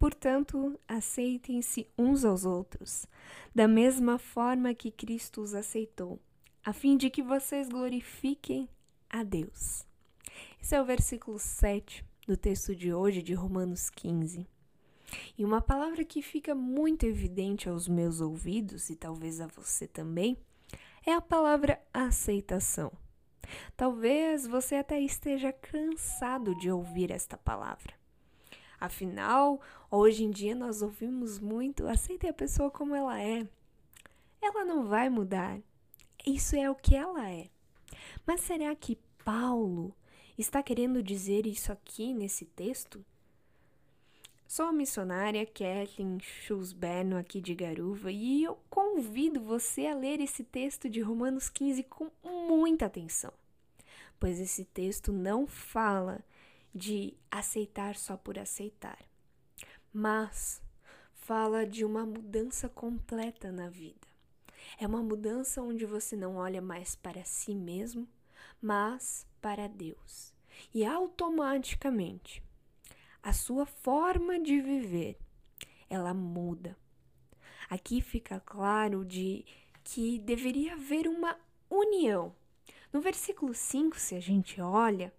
Portanto, aceitem-se uns aos outros, da mesma forma que Cristo os aceitou, a fim de que vocês glorifiquem a Deus. Esse é o versículo 7 do texto de hoje de Romanos 15. E uma palavra que fica muito evidente aos meus ouvidos, e talvez a você também, é a palavra aceitação. Talvez você até esteja cansado de ouvir esta palavra. Afinal, hoje em dia nós ouvimos muito: aceite a pessoa como ela é. Ela não vai mudar. Isso é o que ela é. Mas será que Paulo está querendo dizer isso aqui nesse texto? Sou a missionária Kathleen Schulzberno aqui de Garuva e eu convido você a ler esse texto de Romanos 15 com muita atenção, pois esse texto não fala de aceitar só por aceitar, mas fala de uma mudança completa na vida. É uma mudança onde você não olha mais para si mesmo, mas para Deus. E automaticamente a sua forma de viver ela muda. Aqui fica claro de que deveria haver uma união. No versículo 5, se a gente olha,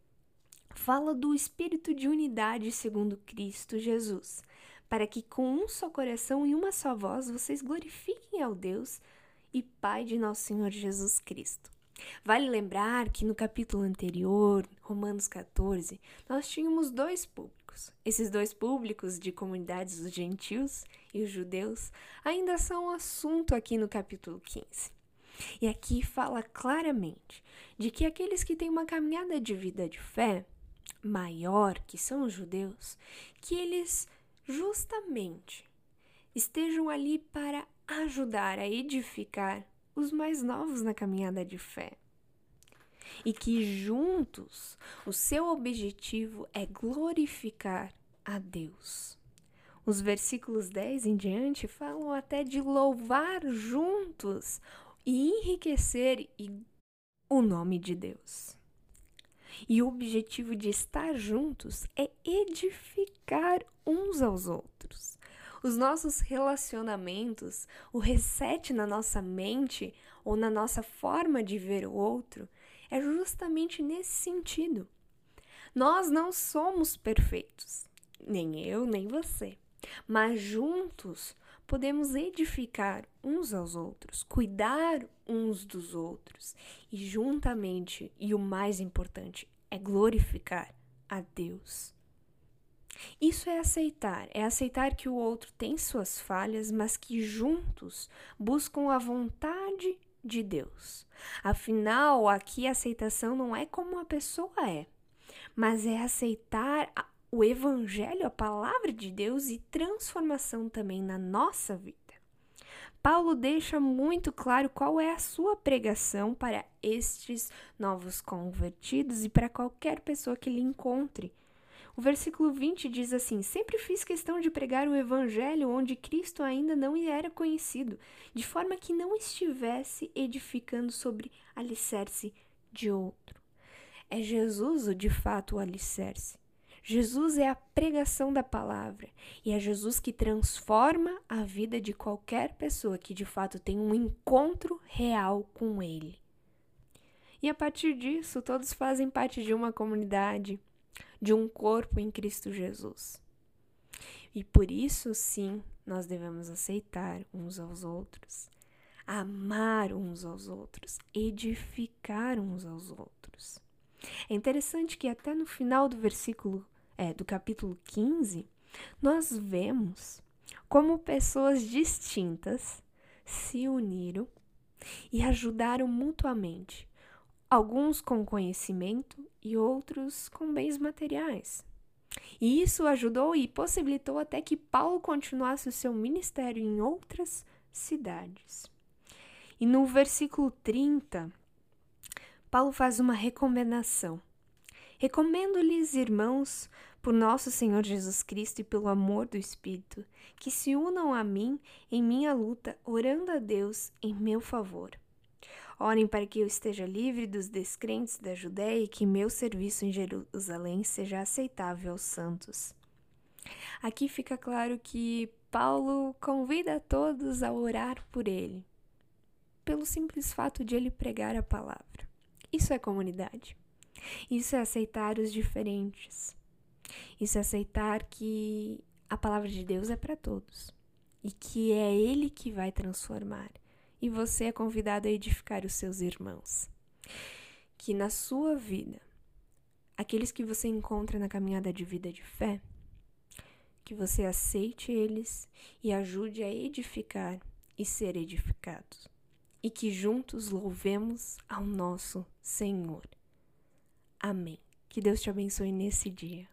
fala do espírito de unidade segundo Cristo Jesus, para que com um só coração e uma só voz vocês glorifiquem ao Deus e Pai de nosso Senhor Jesus Cristo. Vale lembrar que no capítulo anterior, Romanos 14, nós tínhamos dois públicos. Esses dois públicos de comunidades dos gentios e os judeus ainda são assunto aqui no capítulo 15. E aqui fala claramente de que aqueles que têm uma caminhada de vida de fé maior, que são os judeus, que eles justamente estejam ali para ajudar a edificar os mais novos na caminhada de fé. E que juntos o seu objetivo é glorificar a Deus. Os versículos 10 em diante falam até de louvar juntos e enriquecer o nome de Deus. E o objetivo de estar juntos é edificar uns aos outros. Os nossos relacionamentos, o reset na nossa mente ou na nossa forma de ver o outro é justamente nesse sentido. Nós não somos perfeitos, nem eu, nem você, mas juntos podemos edificar uns aos outros, cuidar uns dos outros e juntamente, e o mais importante, é glorificar a Deus. Isso é aceitar, é aceitar que o outro tem suas falhas, mas que juntos buscam a vontade de Deus. Afinal, aqui a aceitação não é como a pessoa é, mas é aceitar o Evangelho, a palavra de Deus e transformação também na nossa vida. Paulo deixa muito claro qual é a sua pregação para estes novos convertidos e para qualquer pessoa que lhe encontre. O versículo 20 diz assim: Sempre fiz questão de pregar o evangelho onde Cristo ainda não era conhecido, de forma que não estivesse edificando sobre alicerce de outro. É Jesus o de fato o alicerce. Jesus é a pregação da palavra e é Jesus que transforma a vida de qualquer pessoa que de fato tem um encontro real com Ele. E a partir disso, todos fazem parte de uma comunidade, de um corpo em Cristo Jesus. E por isso, sim, nós devemos aceitar uns aos outros, amar uns aos outros, edificar uns aos outros. É interessante que até no final do versículo, é, do capítulo 15, nós vemos como pessoas distintas se uniram e ajudaram mutuamente alguns com conhecimento e outros com bens materiais. E isso ajudou e possibilitou até que Paulo continuasse o seu ministério em outras cidades. E no versículo 30, Paulo faz uma recomendação. Recomendo-lhes, irmãos, por nosso Senhor Jesus Cristo e pelo amor do Espírito, que se unam a mim em minha luta, orando a Deus em meu favor Orem para que eu esteja livre dos descrentes da Judéia e que meu serviço em Jerusalém seja aceitável aos santos. Aqui fica claro que Paulo convida a todos a orar por ele, pelo simples fato de ele pregar a palavra. Isso é comunidade. Isso é aceitar os diferentes. Isso é aceitar que a palavra de Deus é para todos e que é Ele que vai transformar. E você é convidado a edificar os seus irmãos. Que na sua vida, aqueles que você encontra na caminhada de vida de fé, que você aceite eles e ajude a edificar e ser edificados. E que juntos louvemos ao nosso Senhor. Amém. Que Deus te abençoe nesse dia.